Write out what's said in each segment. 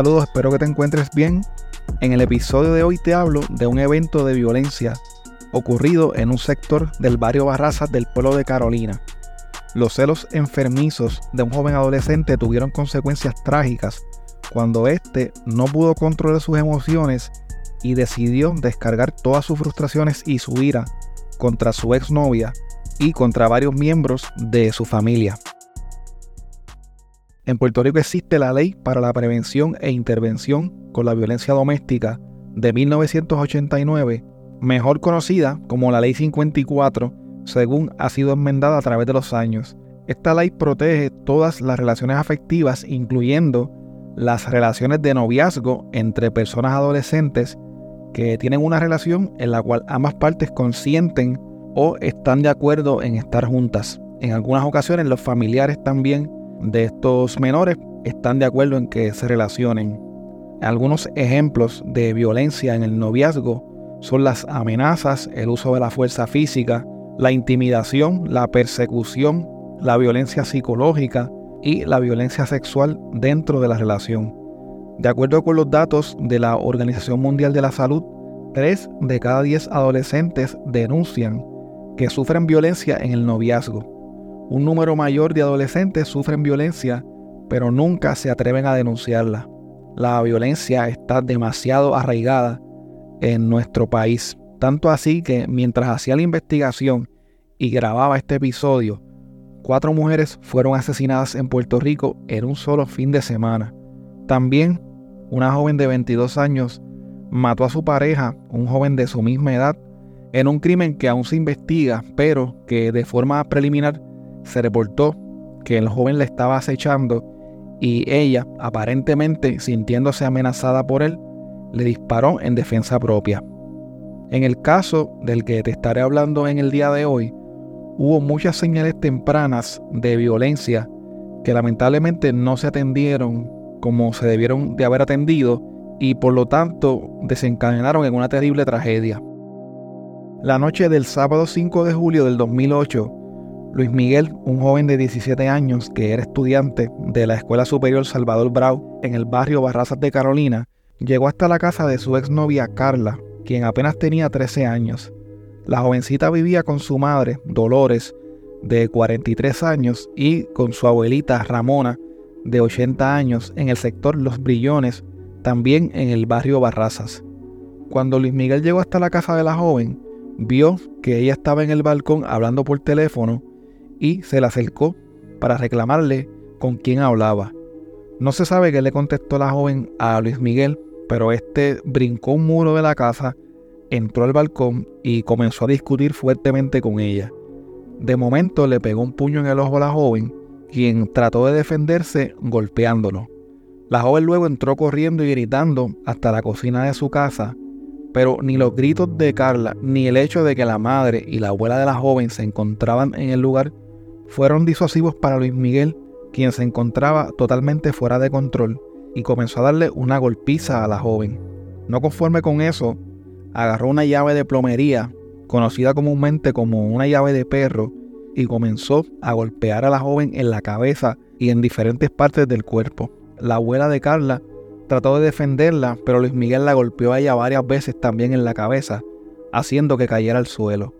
Saludos, espero que te encuentres bien. En el episodio de hoy te hablo de un evento de violencia ocurrido en un sector del barrio Barrazas del pueblo de Carolina. Los celos enfermizos de un joven adolescente tuvieron consecuencias trágicas cuando éste no pudo controlar sus emociones y decidió descargar todas sus frustraciones y su ira contra su exnovia y contra varios miembros de su familia. En Puerto Rico existe la Ley para la Prevención e Intervención con la Violencia Doméstica de 1989, mejor conocida como la Ley 54, según ha sido enmendada a través de los años. Esta ley protege todas las relaciones afectivas, incluyendo las relaciones de noviazgo entre personas adolescentes que tienen una relación en la cual ambas partes consienten o están de acuerdo en estar juntas. En algunas ocasiones los familiares también de estos menores están de acuerdo en que se relacionen. Algunos ejemplos de violencia en el noviazgo son las amenazas, el uso de la fuerza física, la intimidación, la persecución, la violencia psicológica y la violencia sexual dentro de la relación. De acuerdo con los datos de la Organización Mundial de la Salud, 3 de cada 10 adolescentes denuncian que sufren violencia en el noviazgo. Un número mayor de adolescentes sufren violencia, pero nunca se atreven a denunciarla. La violencia está demasiado arraigada en nuestro país, tanto así que mientras hacía la investigación y grababa este episodio, cuatro mujeres fueron asesinadas en Puerto Rico en un solo fin de semana. También una joven de 22 años mató a su pareja, un joven de su misma edad, en un crimen que aún se investiga, pero que de forma preliminar se reportó que el joven le estaba acechando y ella, aparentemente sintiéndose amenazada por él, le disparó en defensa propia. En el caso del que te estaré hablando en el día de hoy, hubo muchas señales tempranas de violencia que lamentablemente no se atendieron como se debieron de haber atendido y por lo tanto desencadenaron en una terrible tragedia. La noche del sábado 5 de julio del 2008, Luis Miguel, un joven de 17 años que era estudiante de la Escuela Superior Salvador Brau en el barrio Barrazas de Carolina, llegó hasta la casa de su exnovia Carla, quien apenas tenía 13 años. La jovencita vivía con su madre, Dolores, de 43 años, y con su abuelita Ramona, de 80 años en el sector Los Brillones, también en el barrio Barrazas. Cuando Luis Miguel llegó hasta la casa de la joven, vio que ella estaba en el balcón hablando por teléfono y se le acercó para reclamarle con quién hablaba. No se sabe qué le contestó la joven a Luis Miguel, pero este brincó un muro de la casa, entró al balcón y comenzó a discutir fuertemente con ella. De momento le pegó un puño en el ojo a la joven quien trató de defenderse golpeándolo. La joven luego entró corriendo y gritando hasta la cocina de su casa, pero ni los gritos de Carla ni el hecho de que la madre y la abuela de la joven se encontraban en el lugar fueron disuasivos para Luis Miguel, quien se encontraba totalmente fuera de control y comenzó a darle una golpiza a la joven. No conforme con eso, agarró una llave de plomería, conocida comúnmente como una llave de perro, y comenzó a golpear a la joven en la cabeza y en diferentes partes del cuerpo. La abuela de Carla trató de defenderla, pero Luis Miguel la golpeó a ella varias veces también en la cabeza, haciendo que cayera al suelo.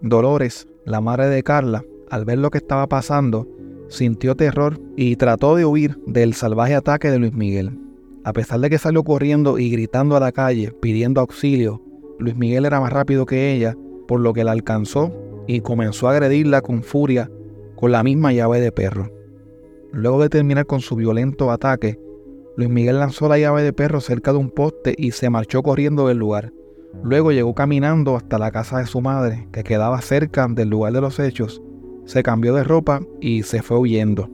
Dolores, la madre de Carla, al ver lo que estaba pasando, sintió terror y trató de huir del salvaje ataque de Luis Miguel. A pesar de que salió corriendo y gritando a la calle pidiendo auxilio, Luis Miguel era más rápido que ella, por lo que la alcanzó y comenzó a agredirla con furia con la misma llave de perro. Luego de terminar con su violento ataque, Luis Miguel lanzó la llave de perro cerca de un poste y se marchó corriendo del lugar. Luego llegó caminando hasta la casa de su madre, que quedaba cerca del lugar de los hechos, se cambió de ropa y se fue huyendo.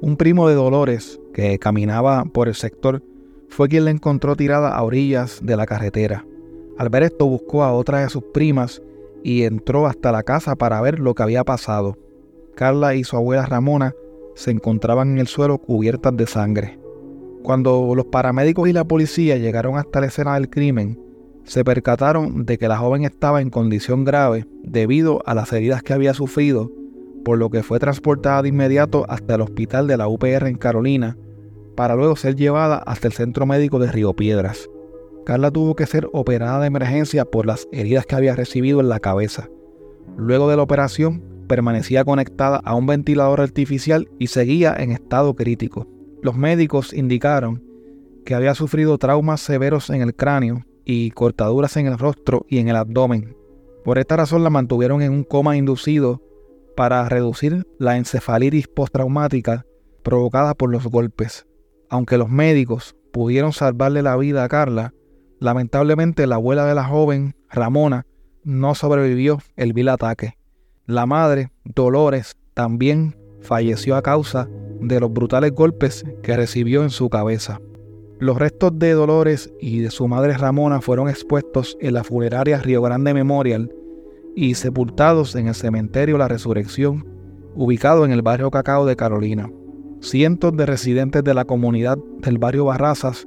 Un primo de Dolores, que caminaba por el sector, fue quien la encontró tirada a orillas de la carretera. Al ver esto buscó a otra de sus primas y entró hasta la casa para ver lo que había pasado. Carla y su abuela Ramona se encontraban en el suelo cubiertas de sangre. Cuando los paramédicos y la policía llegaron hasta la escena del crimen, se percataron de que la joven estaba en condición grave debido a las heridas que había sufrido, por lo que fue transportada de inmediato hasta el hospital de la UPR en Carolina, para luego ser llevada hasta el centro médico de Río Piedras. Carla tuvo que ser operada de emergencia por las heridas que había recibido en la cabeza. Luego de la operación, permanecía conectada a un ventilador artificial y seguía en estado crítico. Los médicos indicaron que había sufrido traumas severos en el cráneo y cortaduras en el rostro y en el abdomen. Por esta razón la mantuvieron en un coma inducido para reducir la encefalitis postraumática provocada por los golpes. Aunque los médicos pudieron salvarle la vida a Carla, lamentablemente la abuela de la joven, Ramona, no sobrevivió el vil ataque. La madre, Dolores, también falleció a causa de los brutales golpes que recibió en su cabeza. Los restos de Dolores y de su madre Ramona fueron expuestos en la funeraria Río Grande Memorial y sepultados en el cementerio La Resurrección, ubicado en el barrio Cacao de Carolina. Cientos de residentes de la comunidad del barrio Barrazas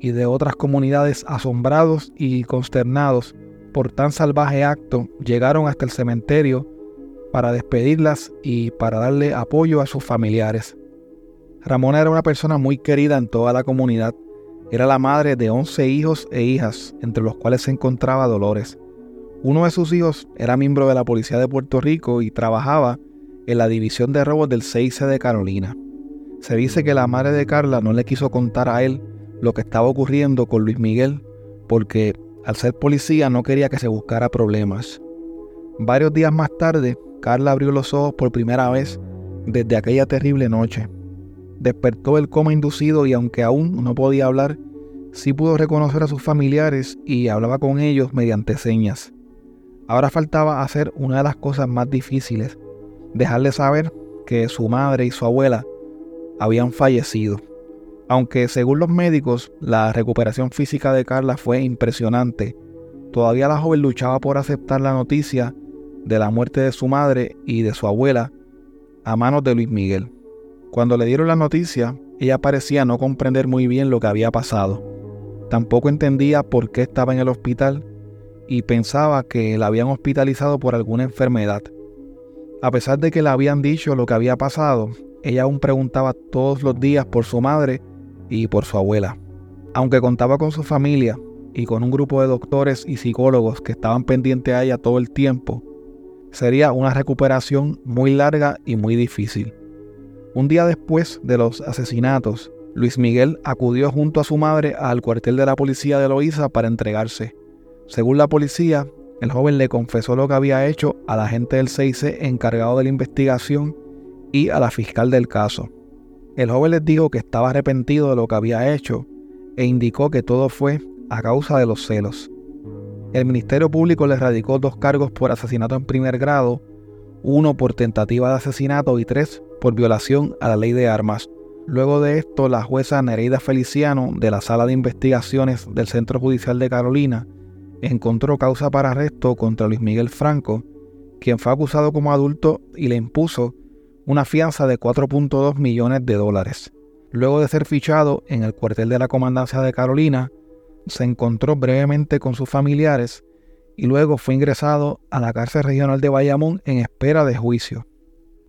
y de otras comunidades asombrados y consternados por tan salvaje acto llegaron hasta el cementerio para despedirlas y para darle apoyo a sus familiares. Ramona era una persona muy querida en toda la comunidad. Era la madre de 11 hijos e hijas, entre los cuales se encontraba Dolores. Uno de sus hijos era miembro de la Policía de Puerto Rico y trabajaba en la División de Robos del 6 de Carolina. Se dice que la madre de Carla no le quiso contar a él lo que estaba ocurriendo con Luis Miguel porque al ser policía no quería que se buscara problemas. Varios días más tarde, Carla abrió los ojos por primera vez desde aquella terrible noche. Despertó el coma inducido y aunque aún no podía hablar, sí pudo reconocer a sus familiares y hablaba con ellos mediante señas. Ahora faltaba hacer una de las cosas más difíciles, dejarle saber que su madre y su abuela habían fallecido. Aunque según los médicos la recuperación física de Carla fue impresionante, todavía la joven luchaba por aceptar la noticia de la muerte de su madre y de su abuela a manos de Luis Miguel. Cuando le dieron la noticia, ella parecía no comprender muy bien lo que había pasado. Tampoco entendía por qué estaba en el hospital y pensaba que la habían hospitalizado por alguna enfermedad. A pesar de que le habían dicho lo que había pasado, ella aún preguntaba todos los días por su madre y por su abuela. Aunque contaba con su familia y con un grupo de doctores y psicólogos que estaban pendientes a ella todo el tiempo, sería una recuperación muy larga y muy difícil. Un día después de los asesinatos, Luis Miguel acudió junto a su madre al cuartel de la policía de Loíza para entregarse. Según la policía, el joven le confesó lo que había hecho al agente del 6C encargado de la investigación y a la fiscal del caso. El joven les dijo que estaba arrepentido de lo que había hecho e indicó que todo fue a causa de los celos. El Ministerio Público le radicó dos cargos por asesinato en primer grado, uno por tentativa de asesinato y tres por violación a la ley de armas. Luego de esto, la jueza Nereida Feliciano de la Sala de Investigaciones del Centro Judicial de Carolina encontró causa para arresto contra Luis Miguel Franco, quien fue acusado como adulto y le impuso una fianza de 4.2 millones de dólares. Luego de ser fichado en el cuartel de la Comandancia de Carolina, se encontró brevemente con sus familiares y luego fue ingresado a la cárcel regional de Bayamón en espera de juicio.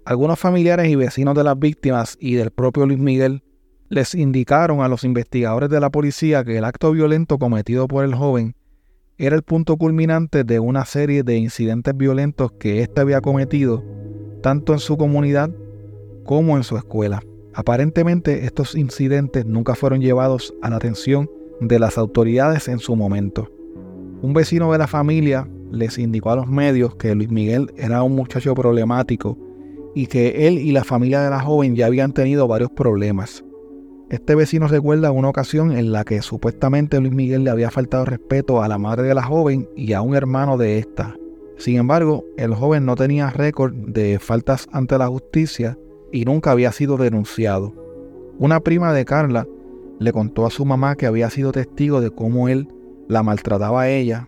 Algunos familiares y vecinos de las víctimas y del propio Luis Miguel les indicaron a los investigadores de la policía que el acto violento cometido por el joven era el punto culminante de una serie de incidentes violentos que éste había cometido tanto en su comunidad como en su escuela. Aparentemente estos incidentes nunca fueron llevados a la atención de las autoridades en su momento. Un vecino de la familia les indicó a los medios que Luis Miguel era un muchacho problemático y que él y la familia de la joven ya habían tenido varios problemas. Este vecino recuerda una ocasión en la que supuestamente Luis Miguel le había faltado respeto a la madre de la joven y a un hermano de esta. Sin embargo, el joven no tenía récord de faltas ante la justicia y nunca había sido denunciado. Una prima de Carla le contó a su mamá que había sido testigo de cómo él la maltrataba a ella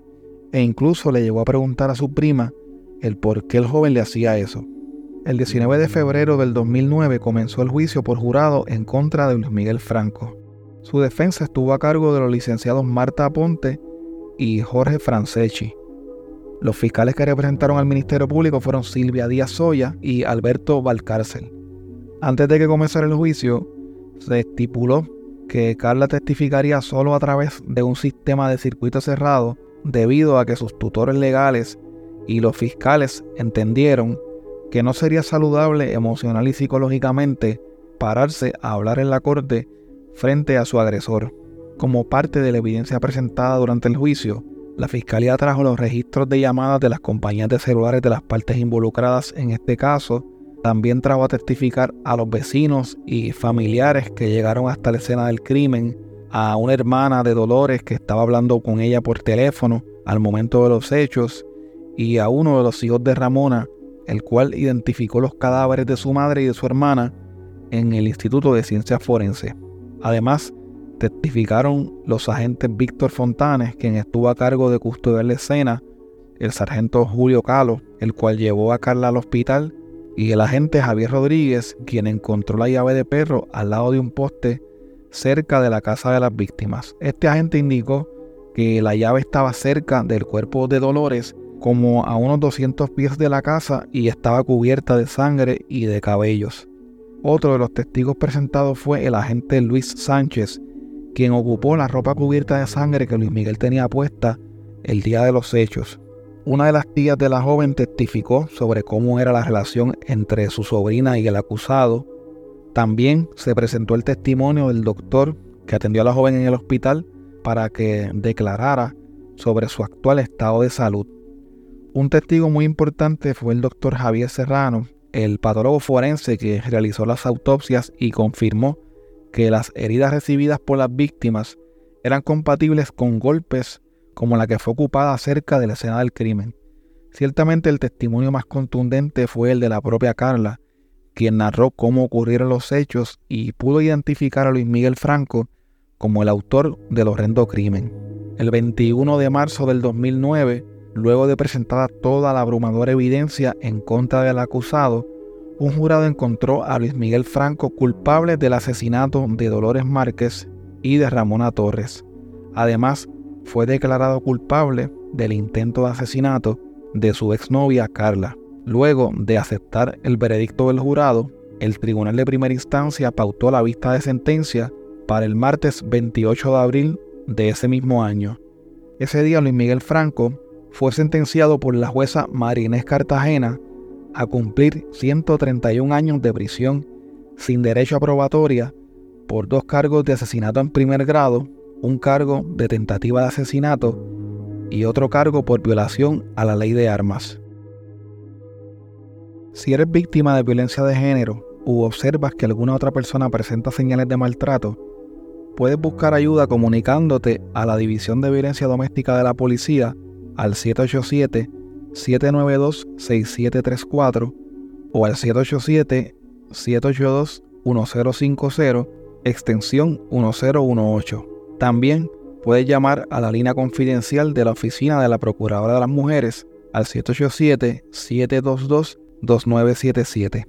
e incluso le llegó a preguntar a su prima el por qué el joven le hacía eso. El 19 de febrero del 2009 comenzó el juicio por jurado en contra de Luis Miguel Franco. Su defensa estuvo a cargo de los licenciados Marta Aponte y Jorge Franceschi. Los fiscales que representaron al Ministerio Público fueron Silvia Díaz Soya y Alberto Valcárcel. Antes de que comenzara el juicio, se estipuló que Carla testificaría solo a través de un sistema de circuito cerrado debido a que sus tutores legales y los fiscales entendieron que no sería saludable emocional y psicológicamente pararse a hablar en la corte frente a su agresor. Como parte de la evidencia presentada durante el juicio, la fiscalía trajo los registros de llamadas de las compañías de celulares de las partes involucradas en este caso. También trajo a testificar a los vecinos y familiares que llegaron hasta la escena del crimen, a una hermana de Dolores que estaba hablando con ella por teléfono al momento de los hechos y a uno de los hijos de Ramona, el cual identificó los cadáveres de su madre y de su hermana en el Instituto de Ciencias Forenses. Además, testificaron los agentes Víctor Fontanes, quien estuvo a cargo de custodiar la escena, el sargento Julio Calo, el cual llevó a Carla al hospital, y el agente Javier Rodríguez, quien encontró la llave de perro al lado de un poste cerca de la casa de las víctimas. Este agente indicó que la llave estaba cerca del cuerpo de Dolores, como a unos 200 pies de la casa, y estaba cubierta de sangre y de cabellos. Otro de los testigos presentados fue el agente Luis Sánchez, quien ocupó la ropa cubierta de sangre que Luis Miguel tenía puesta el día de los hechos. Una de las tías de la joven testificó sobre cómo era la relación entre su sobrina y el acusado. También se presentó el testimonio del doctor que atendió a la joven en el hospital para que declarara sobre su actual estado de salud. Un testigo muy importante fue el doctor Javier Serrano, el patólogo forense que realizó las autopsias y confirmó que las heridas recibidas por las víctimas eran compatibles con golpes como la que fue ocupada cerca de la escena del crimen. Ciertamente el testimonio más contundente fue el de la propia Carla, quien narró cómo ocurrieron los hechos y pudo identificar a Luis Miguel Franco como el autor del horrendo crimen. El 21 de marzo del 2009, luego de presentada toda la abrumadora evidencia en contra del acusado, un jurado encontró a Luis Miguel Franco culpable del asesinato de Dolores Márquez y de Ramona Torres. Además, fue declarado culpable del intento de asesinato de su exnovia Carla. Luego de aceptar el veredicto del jurado, el tribunal de primera instancia pautó la vista de sentencia para el martes 28 de abril de ese mismo año. Ese día Luis Miguel Franco fue sentenciado por la jueza Marinés Cartagena a cumplir 131 años de prisión sin derecho a probatoria por dos cargos de asesinato en primer grado, un cargo de tentativa de asesinato y otro cargo por violación a la ley de armas. Si eres víctima de violencia de género u observas que alguna otra persona presenta señales de maltrato, puedes buscar ayuda comunicándote a la División de Violencia Doméstica de la Policía al 787 792-6734 o al 787-782-1050, extensión 1018. También puedes llamar a la línea confidencial de la Oficina de la Procuradora de las Mujeres al 787-722-2977.